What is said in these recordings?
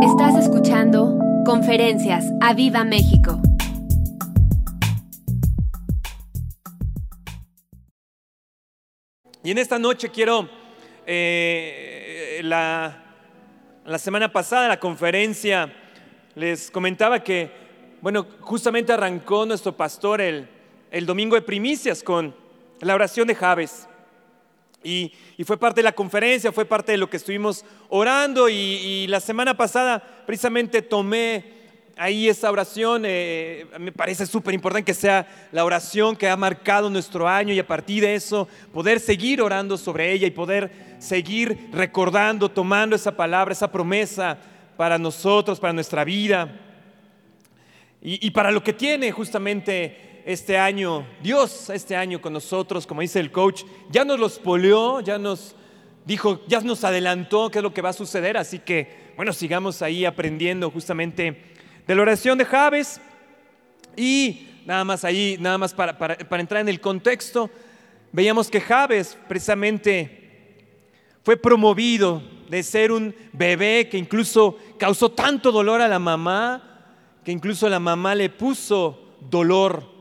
Estás escuchando Conferencias a Viva México. Y en esta noche quiero, eh, la, la semana pasada la conferencia les comentaba que, bueno, justamente arrancó nuestro pastor el, el domingo de primicias con la oración de Javes. Y, fue parte de la conferencia, fue parte de lo que estuvimos orando y, y la semana pasada precisamente tomé ahí esa oración, eh, me parece súper importante que sea la oración que ha marcado nuestro año y a partir de eso poder seguir orando sobre ella y poder seguir recordando, tomando esa palabra, esa promesa para nosotros, para nuestra vida. Y, y para lo que tiene justamente este año, Dios este año con nosotros, como dice el coach, ya nos los polió, ya nos dijo, ya nos adelantó qué es lo que va a suceder, así que bueno, sigamos ahí aprendiendo justamente de la oración de Javes y nada más ahí, nada más para, para, para entrar en el contexto, veíamos que Javes precisamente fue promovido de ser un bebé que incluso causó tanto dolor a la mamá, que incluso la mamá le puso dolor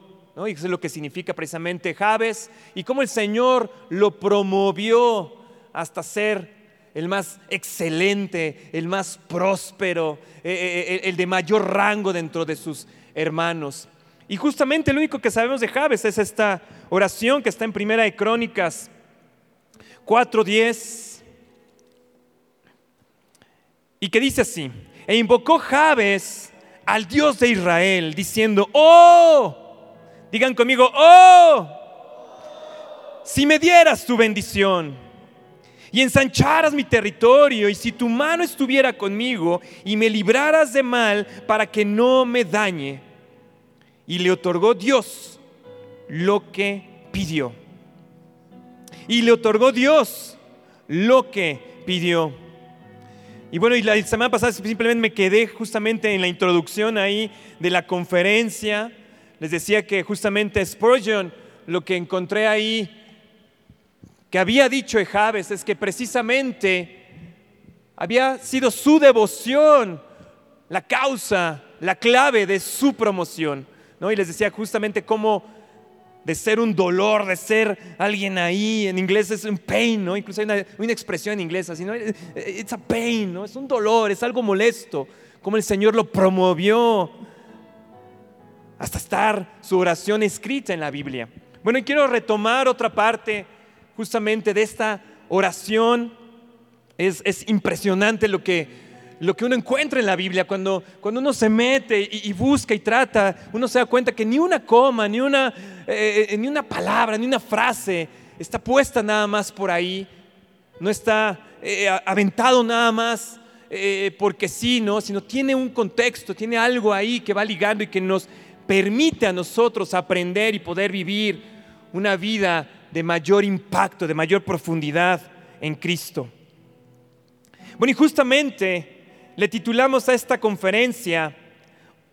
Y eso es lo que significa precisamente Javes y cómo el Señor lo promovió hasta ser el más excelente, el más próspero, eh, el de mayor rango dentro de sus hermanos. Y justamente lo único que sabemos de Javes es esta oración que está en Primera de Crónicas 4:10 y que dice así: E invocó Javes al Dios de Israel, diciendo: ¡Oh! Digan conmigo, oh, si me dieras tu bendición y ensancharas mi territorio y si tu mano estuviera conmigo y me libraras de mal para que no me dañe. Y le otorgó Dios lo que pidió. Y le otorgó Dios lo que pidió. Y bueno, y la semana pasada simplemente me quedé justamente en la introducción ahí de la conferencia les decía que justamente Spurgeon, lo que encontré ahí, que había dicho Javes, es que precisamente había sido su devoción la causa, la clave de su promoción. ¿no? Y les decía justamente cómo de ser un dolor, de ser alguien ahí, en inglés es un pain, ¿no? Incluso hay una, una expresión en inglés así, ¿no? It's a pain, ¿no? Es un dolor, es algo molesto, como el Señor lo promovió hasta estar su oración escrita en la Biblia. Bueno, y quiero retomar otra parte justamente de esta oración. Es, es impresionante lo que, lo que uno encuentra en la Biblia. Cuando, cuando uno se mete y, busca y trata, uno se da cuenta que ni una coma, ni una, eh, ni una palabra, ni una frase está puesta nada más por ahí. No está eh, aventado nada más eh, porque sí, ¿no? Sino tiene un contexto, tiene algo ahí que va ligando y que nos permite a nosotros aprender y poder vivir una vida de mayor impacto, de mayor profundidad en Cristo. Bueno, y justamente le titulamos a esta conferencia,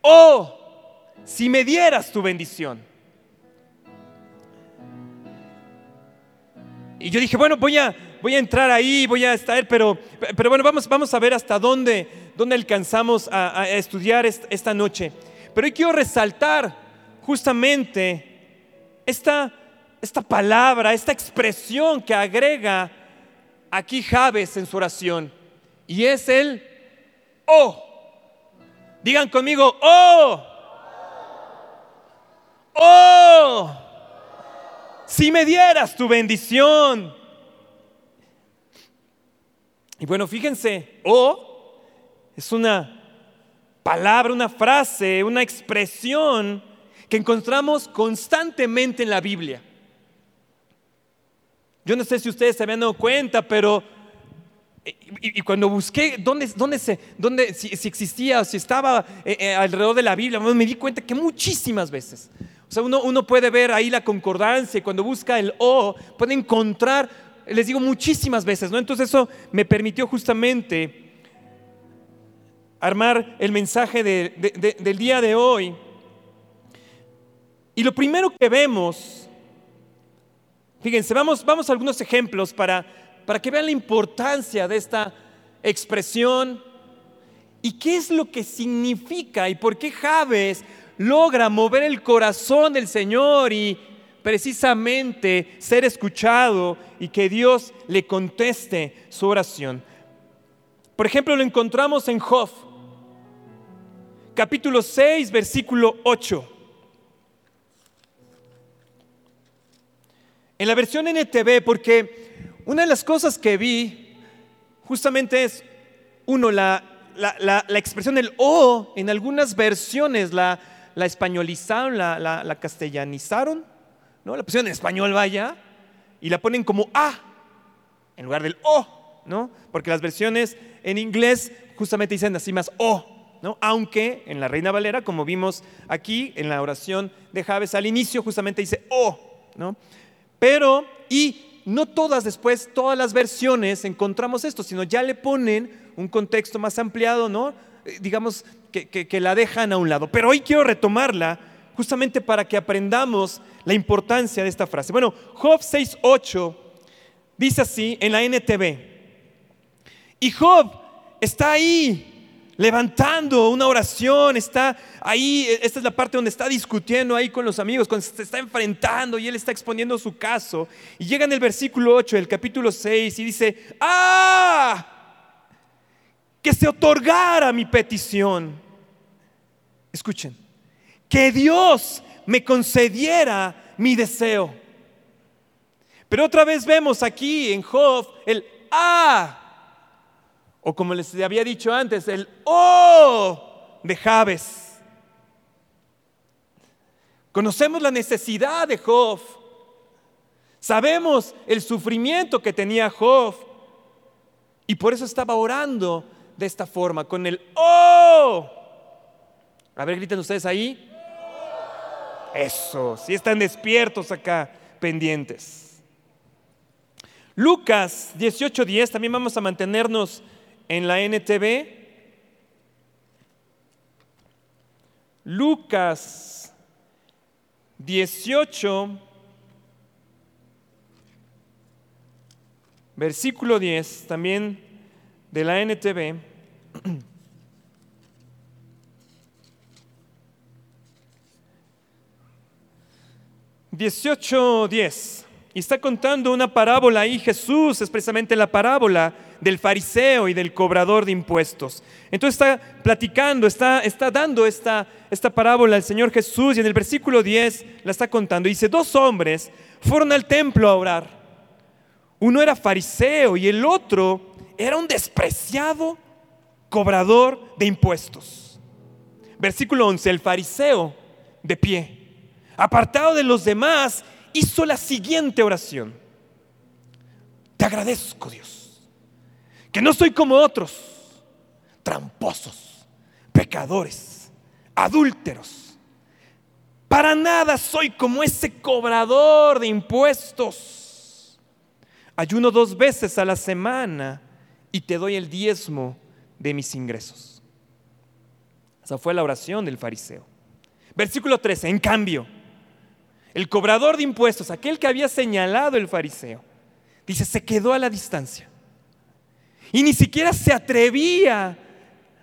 Oh, si me dieras tu bendición. Y yo dije, bueno, voy a, voy a entrar ahí, voy a estar, pero, pero bueno, vamos, vamos a ver hasta dónde, dónde alcanzamos a, a estudiar esta noche. Pero hoy quiero resaltar justamente esta, esta palabra, esta expresión que agrega aquí Javes en su oración. Y es el oh. Digan conmigo, oh. Oh. Si me dieras tu bendición. Y bueno, fíjense, oh es una palabra, una frase, una expresión que encontramos constantemente en la Biblia. Yo no sé si ustedes se habían dado cuenta, pero y, cuando busqué dónde, dónde, se, dónde si, existía, si estaba eh, eh, alrededor de la Biblia, me di cuenta que muchísimas veces. O sea, uno, uno puede ver ahí la concordancia y cuando busca el O, puede encontrar, les digo, muchísimas veces, ¿no? Entonces eso me permitió justamente armar el mensaje de, de, de, del día de hoy. Y lo primero que vemos, fíjense, vamos, vamos a algunos ejemplos para, para que vean la importancia de esta expresión ¿Y qué es lo que significa y por qué Javes logra mover el corazón del Señor y precisamente ser escuchado y que Dios le conteste su oración? Por ejemplo, lo encontramos en Job, capítulo 6, versículo 8. En la versión NTV, porque una de las cosas que vi justamente es, uno, la, la, expresión del O en algunas versiones la, la españolizaron, la, la, castellanizaron, ¿no? La pusieron en español, vaya, y la ponen como A en lugar del O, ¿no? Porque las versiones en inglés justamente dicen así más O, ¿no? Aunque en la Reina Valera, como vimos aquí en la oración de Javes al inicio, justamente dice O, ¿no? Pero, y no todas después, todas las versiones encontramos esto, sino ya le ponen un contexto más ampliado, ¿no? Eh, digamos que, que, la dejan a un lado. Pero hoy quiero retomarla justamente para que aprendamos la importancia de esta frase. Bueno, Job 6.8 dice así en la NTV. Y Job está ahí levantando una oración, está ahí, esta es la parte donde está discutiendo ahí con los amigos, cuando se está enfrentando y él está exponiendo su caso. Y llega en el versículo 8 del capítulo 6 y dice, ¡ah! Que se otorgara mi petición. Escuchen, que Dios me concediera mi deseo. Pero otra vez vemos aquí en Job el ¡ah! O como les había dicho antes, el oh de Jabes. Conocemos la necesidad de Job. Sabemos el sufrimiento que tenía Job. Y por eso estaba orando de esta forma, con el oh. A ver, griten ustedes ahí. Eso, si están despiertos acá, pendientes. Lucas 18:10, también vamos a mantenernos en la NTV, Lucas 18, versículo 10, también de la NTV. 18.10 Y está contando una parábola ahí Jesús, es precisamente la parábola del fariseo y del cobrador de impuestos. Entonces está platicando, está, está dando esta, esta parábola al Señor Jesús y en el versículo 10 la está contando. Dice, dos hombres fueron al templo a orar. Uno era fariseo y el otro era un despreciado cobrador de impuestos. Versículo 11, el fariseo de pie, apartado de los demás, hizo la siguiente oración. Te agradezco, Dios que no soy como otros, tramposos, pecadores, adúlteros. Para nada soy como ese cobrador de impuestos. Ayuno dos veces a la semana y te doy el diezmo de mis ingresos. Esa fue la oración del fariseo. Versículo 13, en cambio, el cobrador de impuestos, aquel que había señalado el fariseo, dice, se quedó a la distancia y ni siquiera se atrevía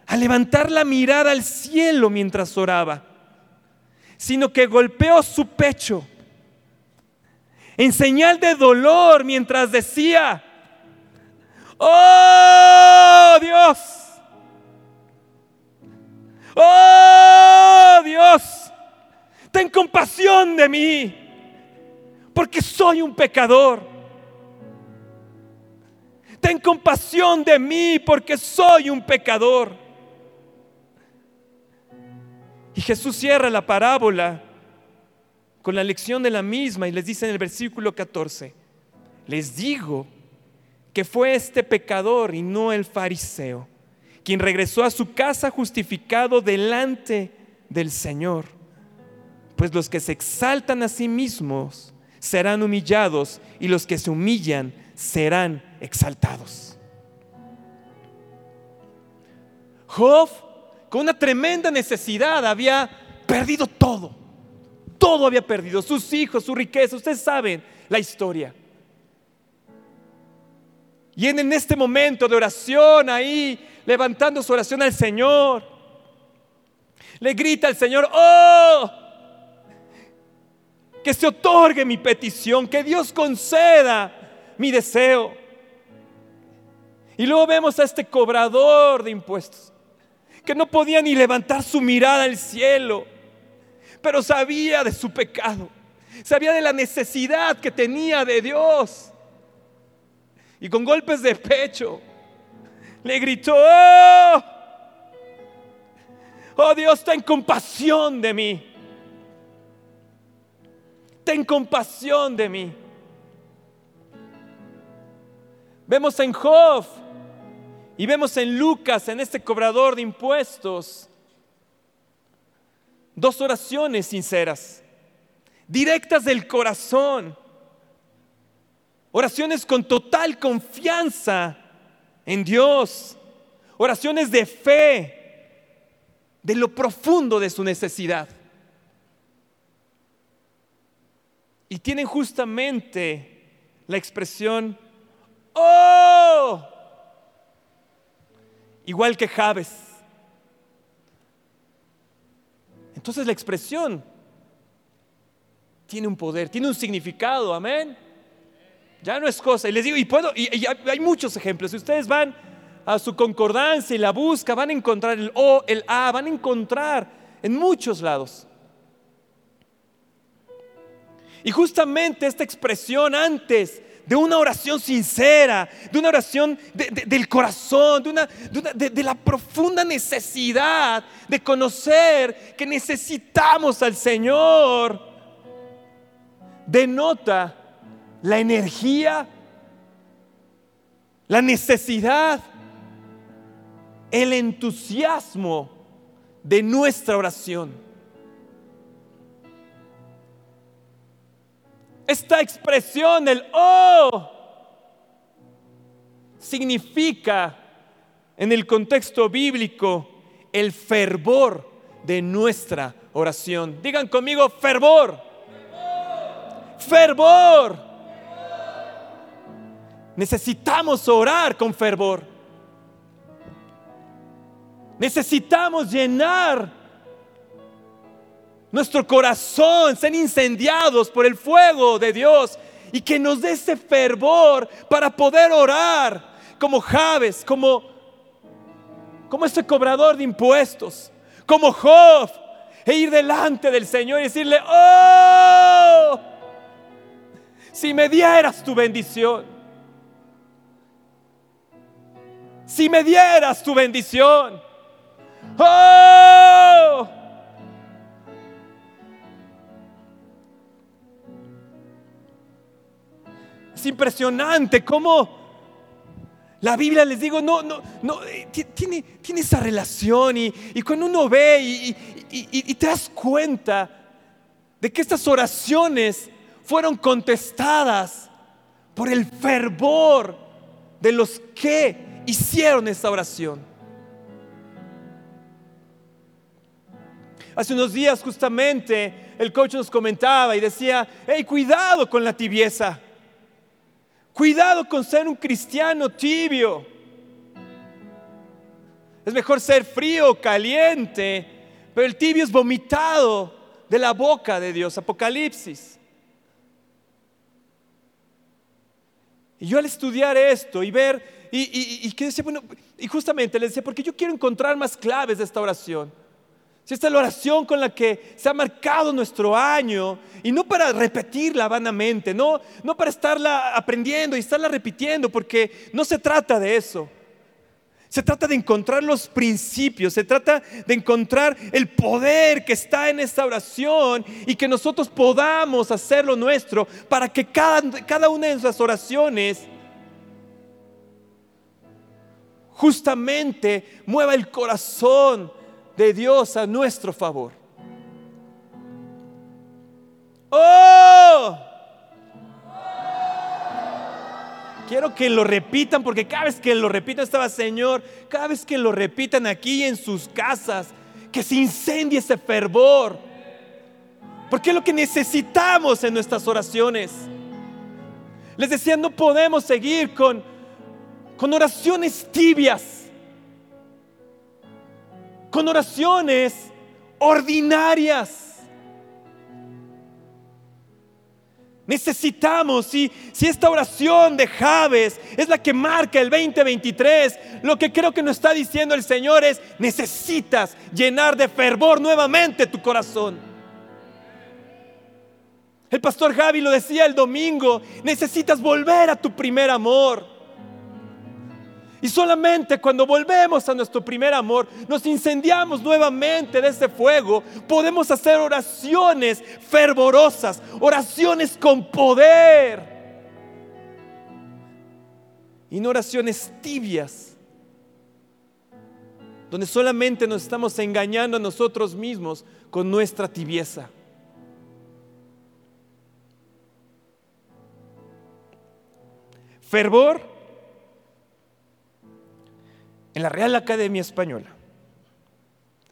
a levantar la mirada al cielo mientras oraba, sino que golpeó su pecho en señal de dolor mientras decía, oh Dios, oh Dios, ten compasión de mí, porque soy un pecador ten compasión de mí porque soy un pecador. Y Jesús cierra la parábola con la lección de la misma y les dice en el versículo 14, les digo que fue este pecador y no el fariseo, quien regresó a su casa justificado delante del Señor. Pues los que se exaltan a sí mismos serán humillados y los que se humillan serán exaltados. Job, con una tremenda necesidad, había perdido todo. Todo había perdido, sus hijos, su riqueza. Ustedes saben la historia. Y en este momento de oración ahí, levantando su oración al Señor. Le grita al Señor, oh, que se otorgue mi petición, que Dios conceda mi deseo. Y luego vemos a este cobrador de impuestos, que no podía ni levantar su mirada al cielo, pero sabía de su pecado, sabía de la necesidad que tenía de Dios. Y con golpes de pecho le gritó, oh, oh Dios, ten compasión de mí ten compasión de mí. Vemos en Job y vemos en Lucas, en este cobrador de impuestos, dos oraciones sinceras, directas del corazón, oraciones con total confianza en Dios, oraciones de fe, de lo profundo de su necesidad. Y tienen justamente la expresión, oh, igual que Javes. Entonces la expresión tiene un poder, tiene un significado, amén. Ya no es cosa. Y les digo, y puedo, y, hay muchos ejemplos. Si ustedes van a su concordancia y la busca, van a encontrar el O, el A, van a encontrar en muchos lados. Y justamente esta expresión antes de una oración sincera, de una oración del corazón, de, una, de la profunda necesidad de conocer que necesitamos al Señor, denota la energía, la necesidad, el entusiasmo de nuestra oración. Esta expresión del oh significa en el contexto bíblico el fervor de nuestra oración. Digan conmigo fervor. Fervor. Necesitamos orar con fervor. Necesitamos llenar nuestro corazón sean incendiados por el fuego de Dios y que nos dé ese fervor para poder orar como Javes, como, como este cobrador de impuestos, como Job, e ir delante del Señor y decirle, oh, si me dieras tu bendición, si me dieras tu bendición, oh, Es impresionante cómo la Biblia, les digo, no, no, no, eh, tiene, tiene esa relación y, cuando uno ve y, y te das cuenta de que estas oraciones fueron contestadas por el fervor de los que hicieron esta oración. Hace unos días justamente el coach nos comentaba y decía, hey, cuidado con la tibieza. Cuidado con ser un cristiano tibio. Es mejor ser frío o caliente, pero el tibio es vomitado de la boca de Dios. Apocalipsis. Y yo al estudiar esto y ver, y, y decía, bueno, y justamente le decía, porque yo quiero encontrar más claves de esta oración. Si esta es la oración con la que se ha marcado nuestro año, y no para repetirla vanamente, no, no para estarla aprendiendo y estarla repitiendo, porque no se trata de eso. Se trata de encontrar los principios, se trata de encontrar el poder que está en esta oración y que nosotros podamos hacerlo nuestro para que cada, cada una de nuestras oraciones justamente mueva el corazón de Dios a nuestro favor. ¡Oh! Quiero que lo repitan porque cada vez que lo repitan estaba Señor, cada vez que lo repitan aquí en sus casas, que se incendie ese fervor. Porque es lo que necesitamos en nuestras oraciones. Les decía, no podemos seguir con, con oraciones tibias con oraciones ordinarias. Necesitamos, si, si esta oración de Javes es la que marca el 2023, lo que creo que nos está diciendo el Señor es, necesitas llenar de fervor nuevamente tu corazón. El pastor Javi lo decía el domingo, necesitas volver a tu primer amor. Y solamente cuando volvemos a nuestro primer amor, nos incendiamos nuevamente de ese fuego, podemos hacer oraciones fervorosas, oraciones con poder. Y no oraciones tibias, donde solamente nos estamos engañando a nosotros mismos con nuestra tibieza. Fervor en la Real Academia Española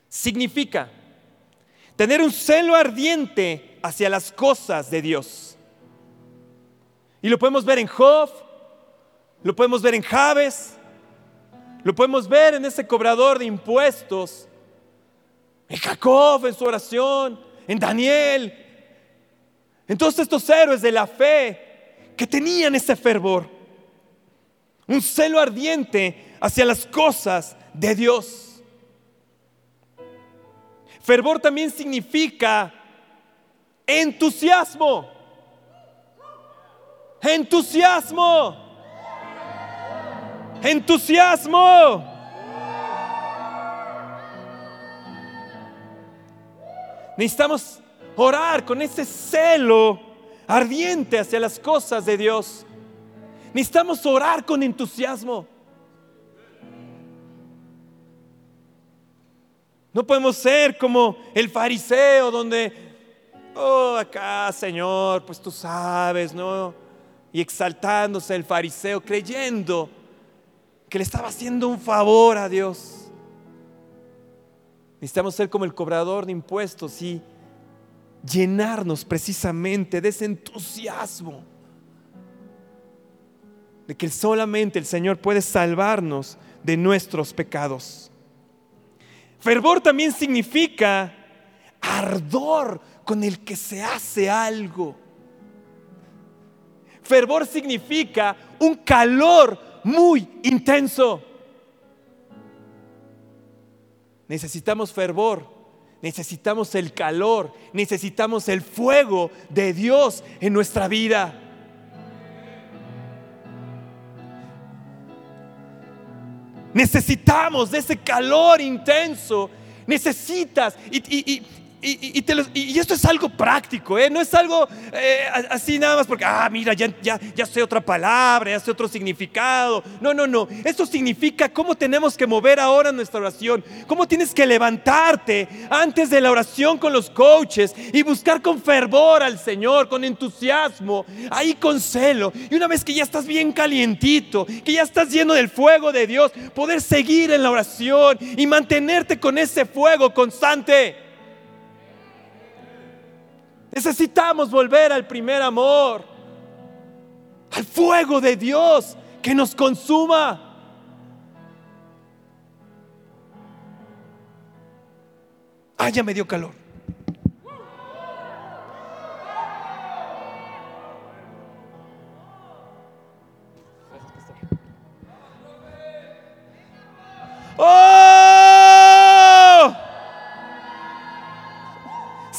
significa tener un celo ardiente hacia las cosas de Dios. Y lo podemos ver en Job, lo podemos ver en Javes, lo podemos ver en ese cobrador de impuestos, en Jacob en su oración, en Daniel, en todos estos héroes de la fe que tenían ese fervor, un celo ardiente hacia las cosas de Dios. Fervor también significa entusiasmo. Entusiasmo. Entusiasmo. Necesitamos orar con ese celo ardiente hacia las cosas de Dios. Necesitamos orar con entusiasmo. No podemos ser como el fariseo donde, oh, acá, Señor, pues tú sabes, ¿no? Y exaltándose el fariseo, creyendo que le estaba haciendo un favor a Dios. Necesitamos ser como el cobrador de impuestos y llenarnos precisamente de ese entusiasmo de que solamente el Señor puede salvarnos de nuestros pecados. Fervor también significa ardor con el que se hace algo. Fervor significa un calor muy intenso. Necesitamos fervor, necesitamos el calor, necesitamos el fuego de Dios en nuestra vida. Necesitamos de ese calor intenso. Necesitas. Y, y, esto es algo práctico, ¿eh? no es algo eh, así nada más porque, ah, mira, ya, ya, ya sé otra palabra, ya sé otro significado. No, no, no. Esto significa cómo tenemos que mover ahora nuestra oración, cómo tienes que levantarte antes de la oración con los coaches y buscar con fervor al Señor, con entusiasmo, ahí con celo. Y una vez que ya estás bien calientito, que ya estás lleno del fuego de Dios, poder seguir en la oración y mantenerte con ese fuego constante. Necesitamos volver al primer amor, al fuego de Dios que nos consuma. Ah, ya me dio calor.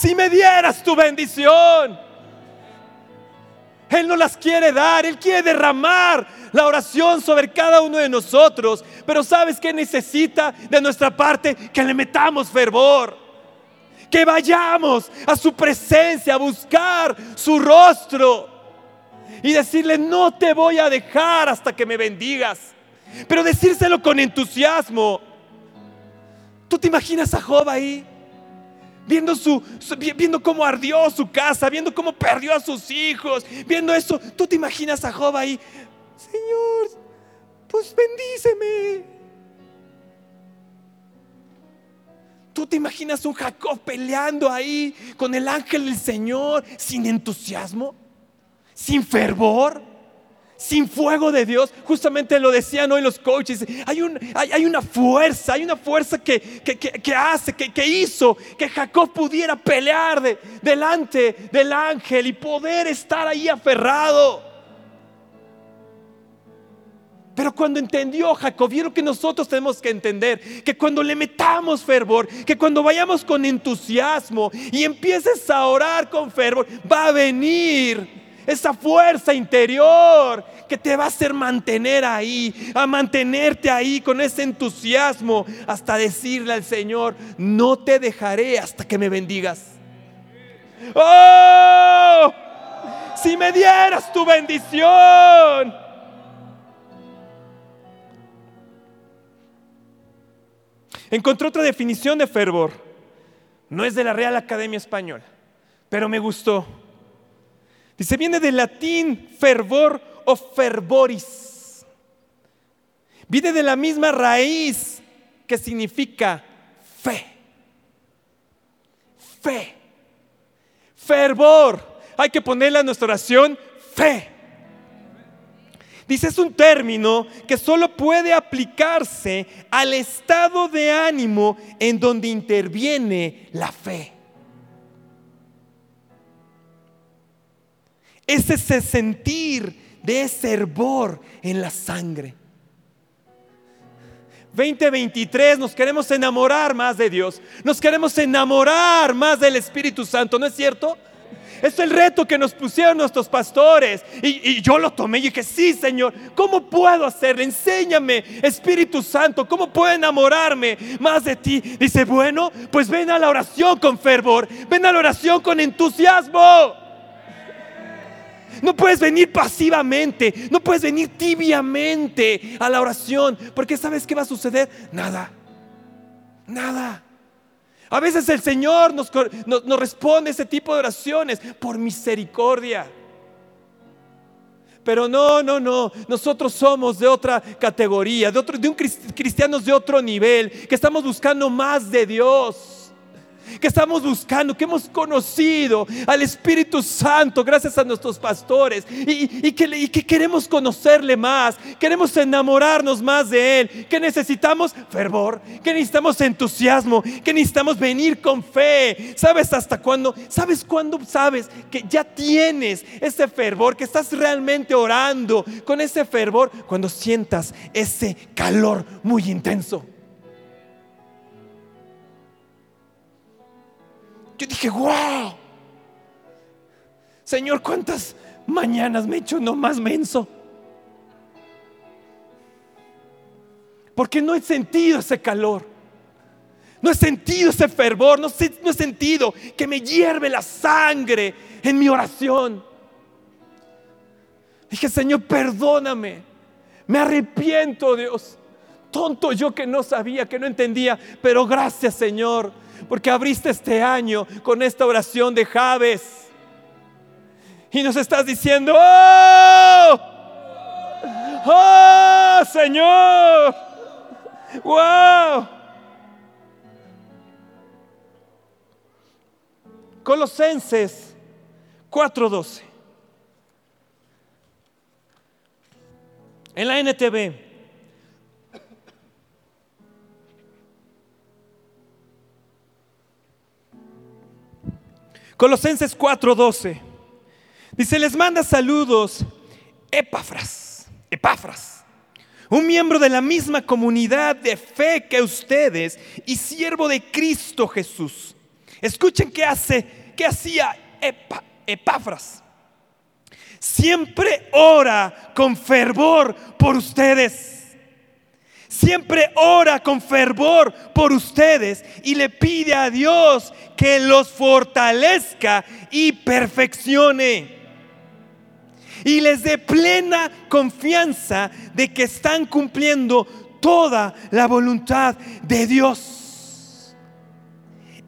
Si me dieras tu bendición. Él no las quiere dar, Él quiere derramar la oración sobre cada uno de nosotros. Pero ¿sabes qué necesita de nuestra parte? Que le metamos fervor. Que vayamos a su presencia a buscar su rostro. Y decirle, no te voy a dejar hasta que me bendigas. Pero decírselo con entusiasmo. ¿Tú te imaginas a Job ahí? Viendo, su, viendo cómo ardió su casa, viendo cómo perdió a sus hijos, viendo eso, tú te imaginas a Job ahí, Señor, pues bendíceme. Tú te imaginas un Jacob peleando ahí con el ángel del Señor sin entusiasmo, sin fervor, sin fuego de Dios, justamente lo decían hoy los coaches, hay, un, hay, una fuerza, hay una fuerza que, que, hace, que, hizo que Jacob pudiera pelear delante del ángel y poder estar ahí aferrado. Pero cuando entendió Jacob, vieron que nosotros tenemos que entender que cuando le metamos fervor, que cuando vayamos con entusiasmo y empieces a orar con fervor, va a venir esa fuerza interior que te va a hacer mantener ahí, a mantenerte ahí con ese entusiasmo hasta decirle al Señor, no te dejaré hasta que me bendigas. ¡Oh! Si me dieras tu bendición. Encontré otra definición de fervor. No es de la Real Academia Española, pero me gustó. Dice, viene del latín fervor o fervoris. Viene de la misma raíz que significa fe. Fe. Fervor. Hay que ponerle a nuestra oración fe. Dice, es un término que solo puede aplicarse al estado de ánimo en donde interviene la fe. Ese sentir de ese hervor en la sangre. 2023 nos queremos enamorar más de Dios, nos queremos enamorar más del Espíritu Santo, ¿no es cierto? Es el reto que nos pusieron nuestros pastores. Y, yo lo tomé y dije, sí, Señor, ¿cómo puedo hacerlo? Enséñame, Espíritu Santo, ¿cómo puedo enamorarme más de ti? Dice, bueno, pues ven a la oración con fervor, ven a la oración con entusiasmo. No puedes venir pasivamente, no puedes venir tibiamente a la oración, porque ¿sabes qué va a suceder? Nada, nada. A veces el Señor nos, responde ese tipo de oraciones por misericordia. Pero no, no, no. Nosotros somos de otra categoría, de, otro, de un cristianos de otro nivel, que estamos buscando más de Dios que estamos buscando, que hemos conocido al Espíritu Santo gracias a nuestros pastores y, que, que queremos conocerle más, queremos enamorarnos más de Él, que necesitamos fervor, que necesitamos entusiasmo, que necesitamos venir con fe. ¿Sabes hasta cuándo? ¿Sabes cuándo sabes que ya tienes ese fervor, que estás realmente orando con ese fervor? Cuando sientas ese calor muy intenso. Yo dije, wow. Señor, ¿cuántas mañanas me he hecho no más menso? Porque no he sentido ese calor. No he sentido ese fervor. No, no he sentido que me hierve la sangre en mi oración. Dije, Señor, perdóname. Me arrepiento, Dios. Tonto yo que no sabía, que no entendía. Pero gracias, Señor porque abriste este año con esta oración de Javes. Y nos estás diciendo, ¡Oh! ¡Oh, Señor! ¡Wow! Colosenses 4:12. En la NTV Colosenses 4:12. Dice, les manda saludos Epafras, Epafras, un miembro de la misma comunidad de fe que ustedes y siervo de Cristo Jesús. Escuchen qué hace, qué hacía Epafras. Siempre ora con fervor por ustedes siempre ora con fervor por ustedes y le pide a Dios que los fortalezca y perfeccione. Y les dé plena confianza de que están cumpliendo toda la voluntad de Dios.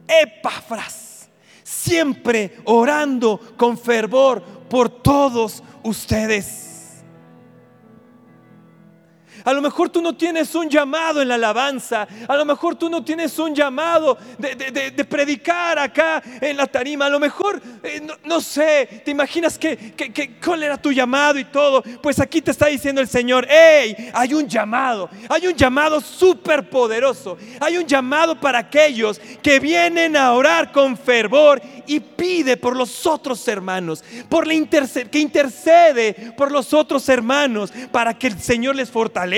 Epafras, siempre orando con fervor por todos ustedes. A lo mejor tú no tienes un llamado en la alabanza. A lo mejor tú no tienes un llamado de, predicar acá en la tarima. A lo mejor, eh, no, sé, te imaginas que, que, cuál era tu llamado y todo. Pues aquí te está diciendo el Señor, hey, hay un llamado. Hay un llamado súper poderoso. Hay un llamado para aquellos que vienen a orar con fervor y pide por los otros hermanos. Por que intercede por los otros hermanos para que el Señor les fortalezca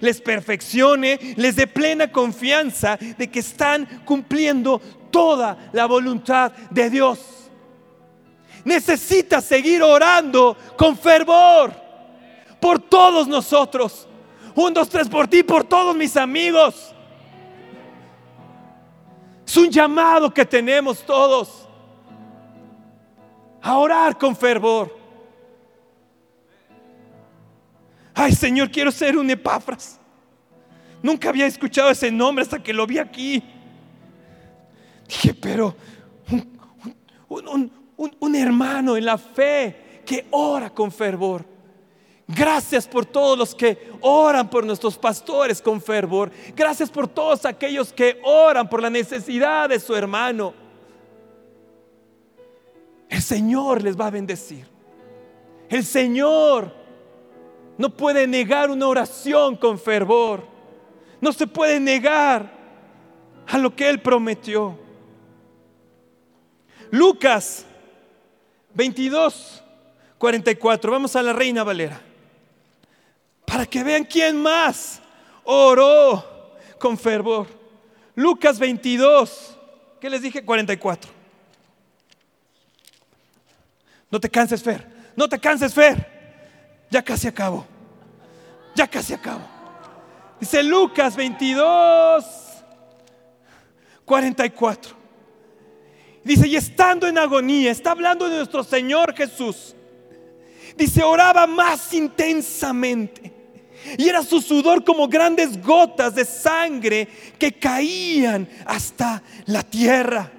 les perfeccione, les dé plena confianza de que están cumpliendo toda la voluntad de Dios. Necesita seguir orando con fervor por todos nosotros. Un, dos, tres por ti, por todos mis amigos. Es un llamado que tenemos todos a orar con fervor. Ay Señor, quiero ser un Epafras. Nunca había escuchado ese nombre hasta que lo vi aquí. Dije, pero un, un, hermano en la fe que ora con fervor. Gracias por todos los que oran por nuestros pastores con fervor. Gracias por todos aquellos que oran por la necesidad de su hermano. El Señor les va a bendecir. El Señor no puede negar una oración con fervor. No se puede negar a lo que Él prometió. Lucas 22, 44. Vamos a la Reina Valera. Para que vean quién más oró con fervor. Lucas 22, ¿qué les dije? 44. No te canses, Fer. No te canses, Fer. Ya casi acabo. Ya casi acabo. Dice Lucas 22, 44. Dice, y estando en agonía, está hablando de nuestro Señor Jesús. Dice, oraba más intensamente. Y era su sudor como grandes gotas de sangre que caían hasta la tierra.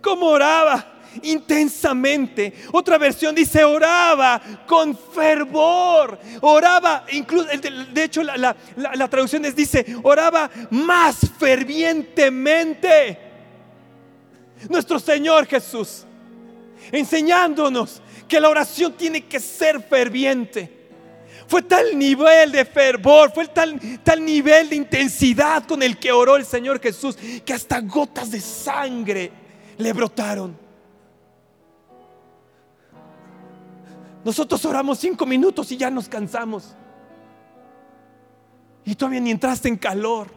¿Cómo oraba? Intensamente. Otra versión dice oraba con fervor. Oraba, incluso, de hecho la, traducción dice oraba más fervientemente. Nuestro Señor Jesús enseñándonos que la oración tiene que ser ferviente. Fue tal nivel de fervor, fue tal, tal nivel de intensidad con el que oró el Señor Jesús, que hasta gotas de sangre le brotaron. Nosotros oramos cinco minutos y ya nos cansamos. Y todavía ni entraste en calor.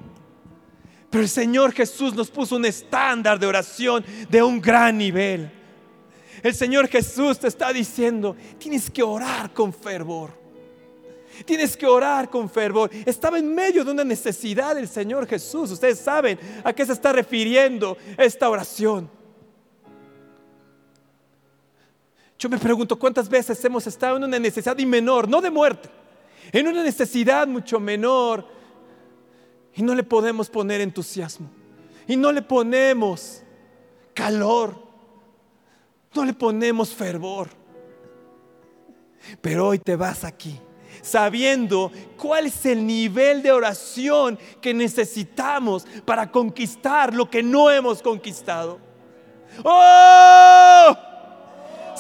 Pero el Señor Jesús nos puso un estándar de oración de un gran nivel. El Señor Jesús te está diciendo, tienes que orar con fervor. Tienes que orar con fervor. Estaba en medio de una necesidad del Señor Jesús. Ustedes saben a qué se está refiriendo esta oración. Yo me pregunto cuántas veces hemos estado en una necesidad y menor, no de muerte, en una necesidad mucho menor y no le podemos poner entusiasmo y no le ponemos calor, no le ponemos fervor. Pero hoy te vas aquí sabiendo cuál es el nivel de oración que necesitamos para conquistar lo que no hemos conquistado. ¡Oh!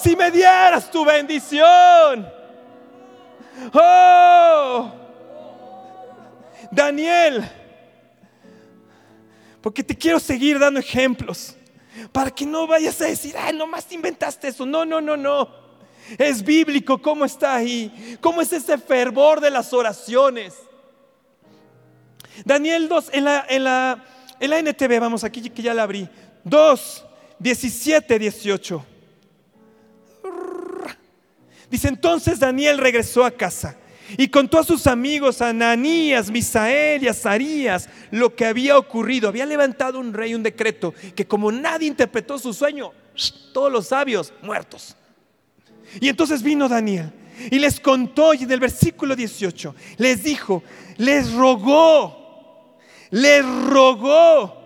Si me dieras tu bendición. Oh, Daniel, porque te quiero seguir dando ejemplos para que no vayas a decir, ay, nomás inventaste eso. No, no, no, no. Es bíblico cómo está ahí, cómo es ese fervor de las oraciones. Daniel 2, en la, en la, en la NTV, vamos aquí que ya la abrí. 2, 17, 18. Dice entonces Daniel regresó a casa y contó a sus amigos, Ananías, Misael y Azarías, lo que había ocurrido. Había levantado un rey un decreto que como nadie interpretó su sueño, todos los sabios muertos. Y entonces vino Daniel y les contó, y en el versículo 18 les dijo, les rogó, les rogó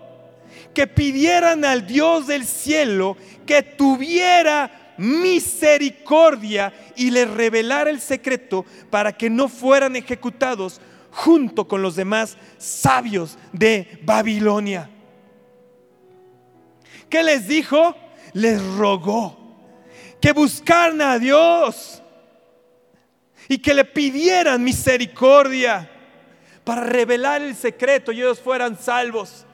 que pidieran al Dios del cielo que tuviera misericordia y les revelara el secreto para que no fueran ejecutados junto con los demás sabios de Babilonia. ¿Qué les dijo? Les rogó que buscaran a Dios y que le pidieran misericordia para revelar el secreto y ellos fueran salvos.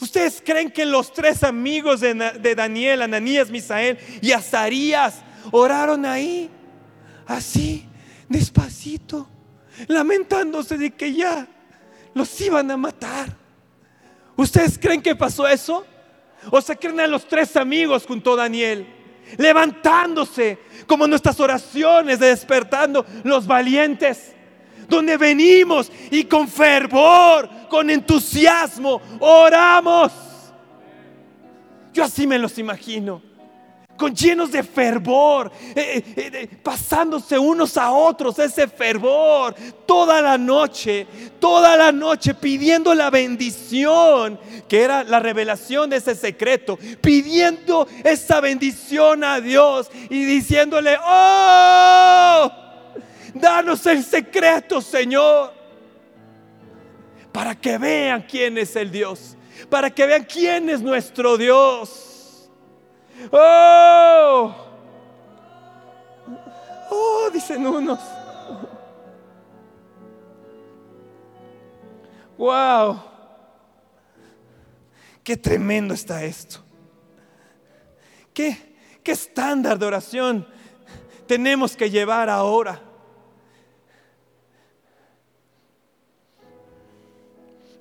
¿Ustedes creen que los tres amigos de, Daniel, Ananías, Misael y Azarías oraron ahí? Así, despacito, lamentándose de que ya los iban a matar. ¿Ustedes creen que pasó eso? ¿O se creen a los tres amigos junto a Daniel? Levantándose como nuestras oraciones de despertando los valientes donde venimos y con fervor, con entusiasmo, oramos. Yo así me los imagino, con llenos de fervor, eh, eh, eh, pasándose unos a otros ese fervor, toda la noche, toda la noche pidiendo la bendición, que era la revelación de ese secreto, pidiendo esa bendición a Dios y diciéndole, oh, Danos el secreto, Señor. Para que vean quién es el Dios. Para que vean quién es nuestro Dios. Oh. Oh, dicen unos. Wow. Qué tremendo está esto. ¿Qué, qué estándar de oración tenemos que llevar ahora?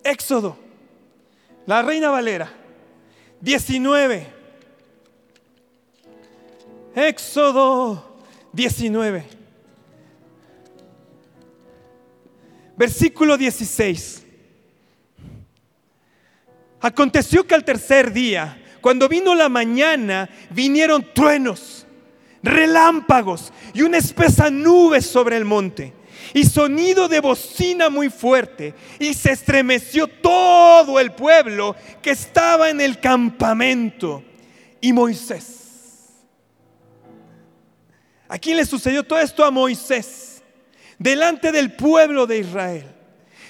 Éxodo, la Reina Valera, 19. Éxodo 19. Versículo 16. Aconteció que al tercer día, cuando vino la mañana, vinieron truenos, relámpagos y una espesa nube sobre el monte y sonido de bocina muy fuerte, y se estremeció todo el pueblo que estaba en el campamento. Y Moisés. ¿A quién le sucedió todo esto? A Moisés, delante del pueblo de Israel.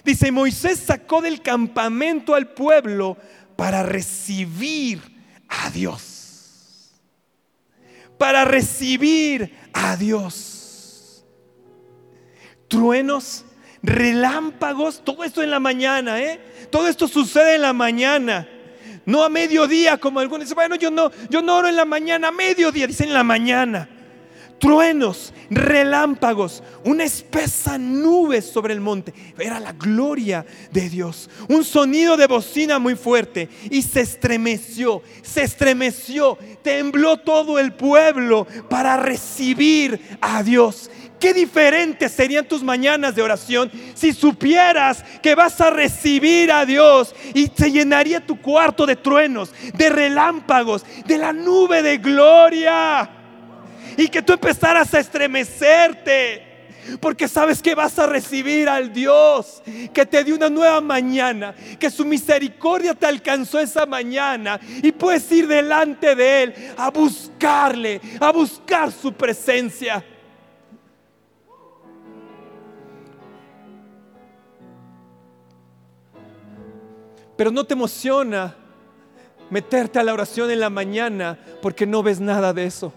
Dice, Moisés sacó del campamento al pueblo para recibir a Dios. Para recibir a Dios truenos, relámpagos, todo esto en la mañana, ¿eh? Todo esto sucede en la mañana. No a mediodía, como algunos dicen, bueno, yo no, yo no oro en la mañana, a mediodía, dicen en la mañana. Truenos, relámpagos, una espesa nube sobre el monte. Era la gloria de Dios. Un sonido de bocina muy fuerte. Y se estremeció, se estremeció, tembló todo el pueblo para recibir a Dios. Qué diferentes serían tus mañanas de oración si supieras que vas a recibir a Dios y se llenaría tu cuarto de truenos, de relámpagos, de la nube de gloria. Y que tú empezaras a estremecerte. Porque sabes que vas a recibir al Dios que te dio una nueva mañana, que su misericordia te alcanzó esa mañana y puedes ir delante de Él a buscarle, a buscar su presencia. Pero no te emociona meterte a la oración en la mañana porque no ves nada de eso.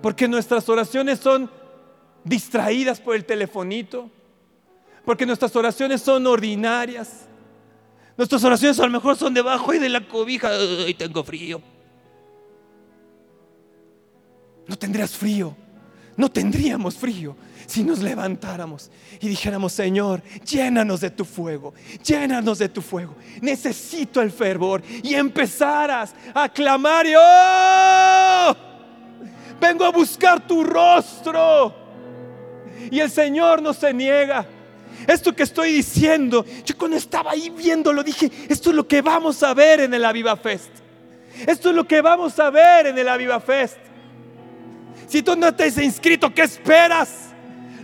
Porque nuestras oraciones son distraídas por el telefonito. Porque nuestras oraciones son ordinarias. Nuestras oraciones a lo mejor son debajo y de la cobija. Ay, tengo frío. No tendrías frío. No tendríamos frío si nos levantáramos y dijéramos, Señor, llénanos de tu fuego, llénanos de tu fuego. Necesito el fervor y empezaras a clamar oh, vengo a buscar tu rostro. Y el Señor no se niega. Esto que estoy diciendo, yo cuando estaba ahí viéndolo dije, esto es lo que vamos a ver en el Aviva Fest. Esto es lo que vamos a ver en el Aviva Fest. Si tú no has inscrito, ¿qué esperas?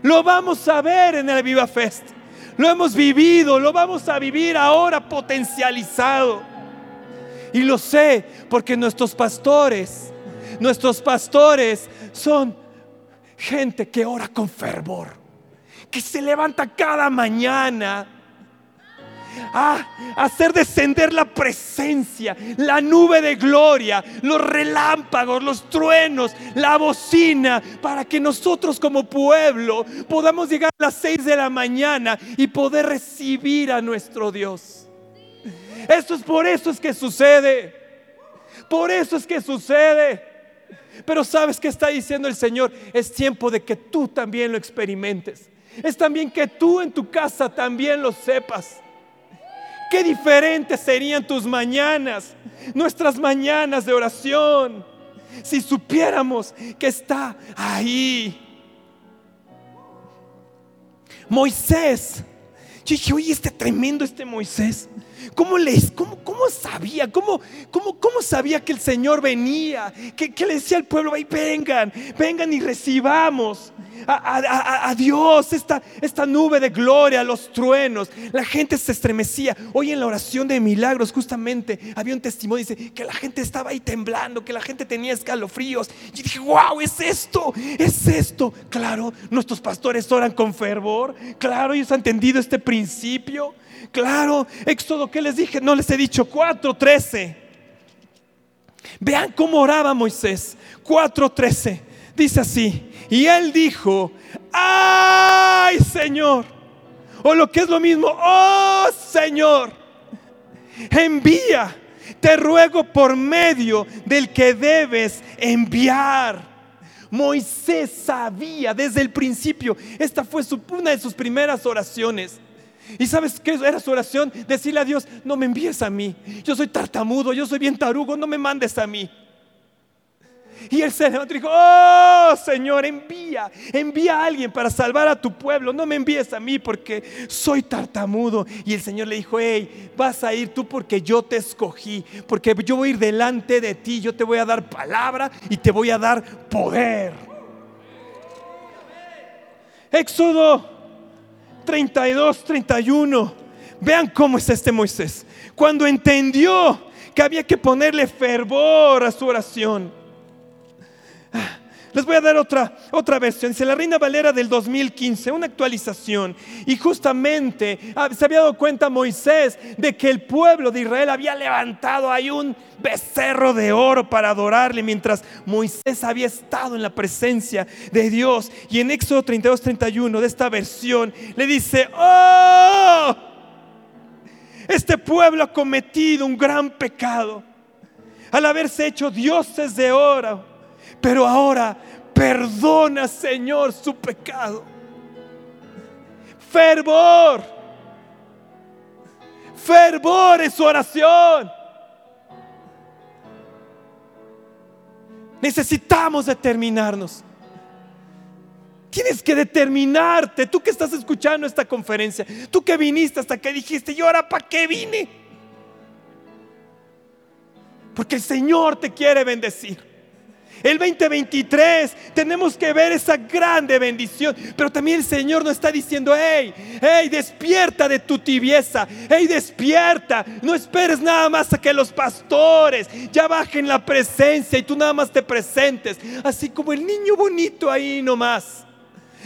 Lo vamos a ver en el Viva Fest. Lo hemos vivido, lo vamos a vivir ahora potencializado. Y lo sé porque nuestros pastores, nuestros pastores son gente que ora con fervor, que se levanta cada mañana a hacer descender la presencia, la nube de gloria, los relámpagos, los truenos, la bocina, para que nosotros como pueblo podamos llegar a las seis de la mañana y poder recibir a nuestro Dios. Eso es por eso es que sucede. Por eso es que sucede. Pero sabes que está diciendo el Señor, es tiempo de que tú también lo experimentes. Es también que tú en tu casa también lo sepas. Qué diferentes serían tus mañanas, nuestras mañanas de oración, si supiéramos que está ahí. Moisés, yo dije, oye, este tremendo este Moisés. ¿Cómo, les, cómo, cómo sabía? ¿Cómo, cómo, cómo sabía que el Señor venía? Que, le decía al pueblo, vengan, vengan y recibamos a, Dios, esta, esta nube de gloria, los truenos. La gente se estremecía. Hoy en la oración de milagros justamente había un testimonio, dice, que la gente estaba ahí temblando, que la gente tenía escalofríos. Y dije, wow, es esto, es esto. Claro, nuestros pastores oran con fervor. Claro, ellos han entendido este principio. Claro, Éxodo, ¿qué les dije? No les he dicho 4.13. Vean cómo oraba Moisés. 4.13. Dice así. Y él dijo, ay Señor. O lo que es lo mismo, oh Señor. Envía. Te ruego por medio del que debes enviar. Moisés sabía desde el principio. Esta fue una de sus primeras oraciones. ¿Y sabes qué era su oración? Decirle a Dios, no me envíes a mí. Yo soy tartamudo, yo soy bien tarugo, no me mandes a mí. Y el se levantó dijo, oh Señor, envía, envía a alguien para salvar a tu pueblo. No me envíes a mí porque soy tartamudo. Y el Señor le dijo, hey, vas a ir tú porque yo te escogí, porque yo voy a ir delante de ti, yo te voy a dar palabra y te voy a dar poder. Éxodo 32, 31. Vean cómo es este Moisés. Cuando entendió que había que ponerle fervor a su oración. Les voy a dar otra, otra versión. Dice la Reina Valera del 2015, una actualización. Y justamente ah, se había dado cuenta Moisés de que el pueblo de Israel había levantado ahí un becerro de oro para adorarle mientras Moisés había estado en la presencia de Dios. Y en Éxodo 32, 31 de esta versión le dice, oh, este pueblo ha cometido un gran pecado al haberse hecho dioses de oro pero ahora perdona, Señor, su pecado. Fervor. Fervor en su oración. Necesitamos determinarnos. Tienes que determinarte. Tú que estás escuchando esta conferencia, tú que viniste hasta que dijiste, ¿y ahora para qué vine? Porque el Señor te quiere bendecir. El 2023 tenemos que ver esa grande bendición. Pero también el Señor nos está diciendo, hey, hey, despierta de tu tibieza. Hey, despierta. No esperes nada más a que los pastores ya bajen la presencia y tú nada más te presentes. Así como el niño bonito ahí nomás.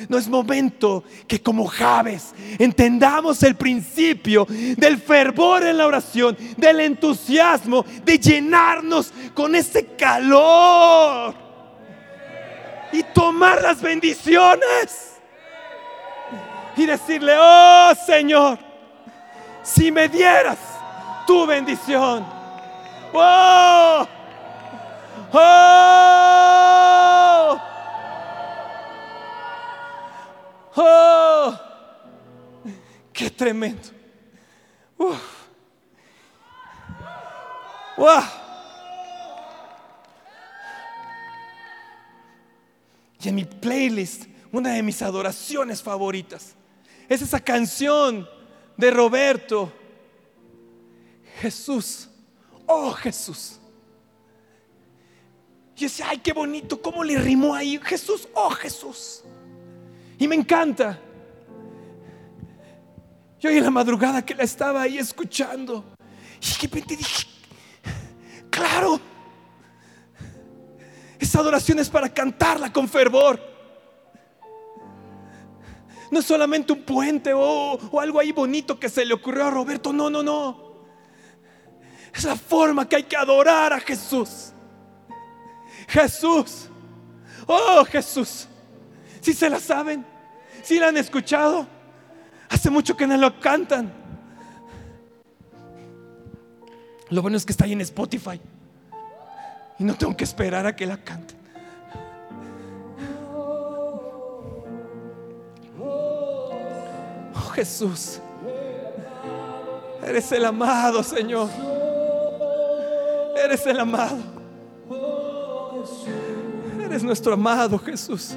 No es momento que como Javes entendamos el principio del fervor en la oración, del entusiasmo, de llenarnos con ese calor y tomar las bendiciones y decirle, oh Señor, si me dieras tu bendición, oh, oh. ¡Oh! ¡Qué tremendo! ¡Wow! Y en mi playlist, una de mis adoraciones favoritas es esa canción de Roberto. Jesús, oh Jesús. Y yo decía, ay, qué bonito, cómo le rimó ahí. Jesús, oh Jesús. Y me encanta. Yo en la madrugada que la estaba ahí escuchando, y de repente dije, Claro. Esa adoración es para cantarla con fervor. No es solamente un puente o, o algo ahí bonito que se le ocurrió a Roberto. No, no, no. Es la forma que hay que adorar a Jesús. Jesús. Oh, Jesús. Si se la saben, si la han escuchado. Hace mucho que no lo cantan. Lo bueno es que está ahí en Spotify. Y no tengo que esperar a que la canten. Oh Jesús. Eres el amado, Señor. Eres el amado. Eres nuestro amado Jesús.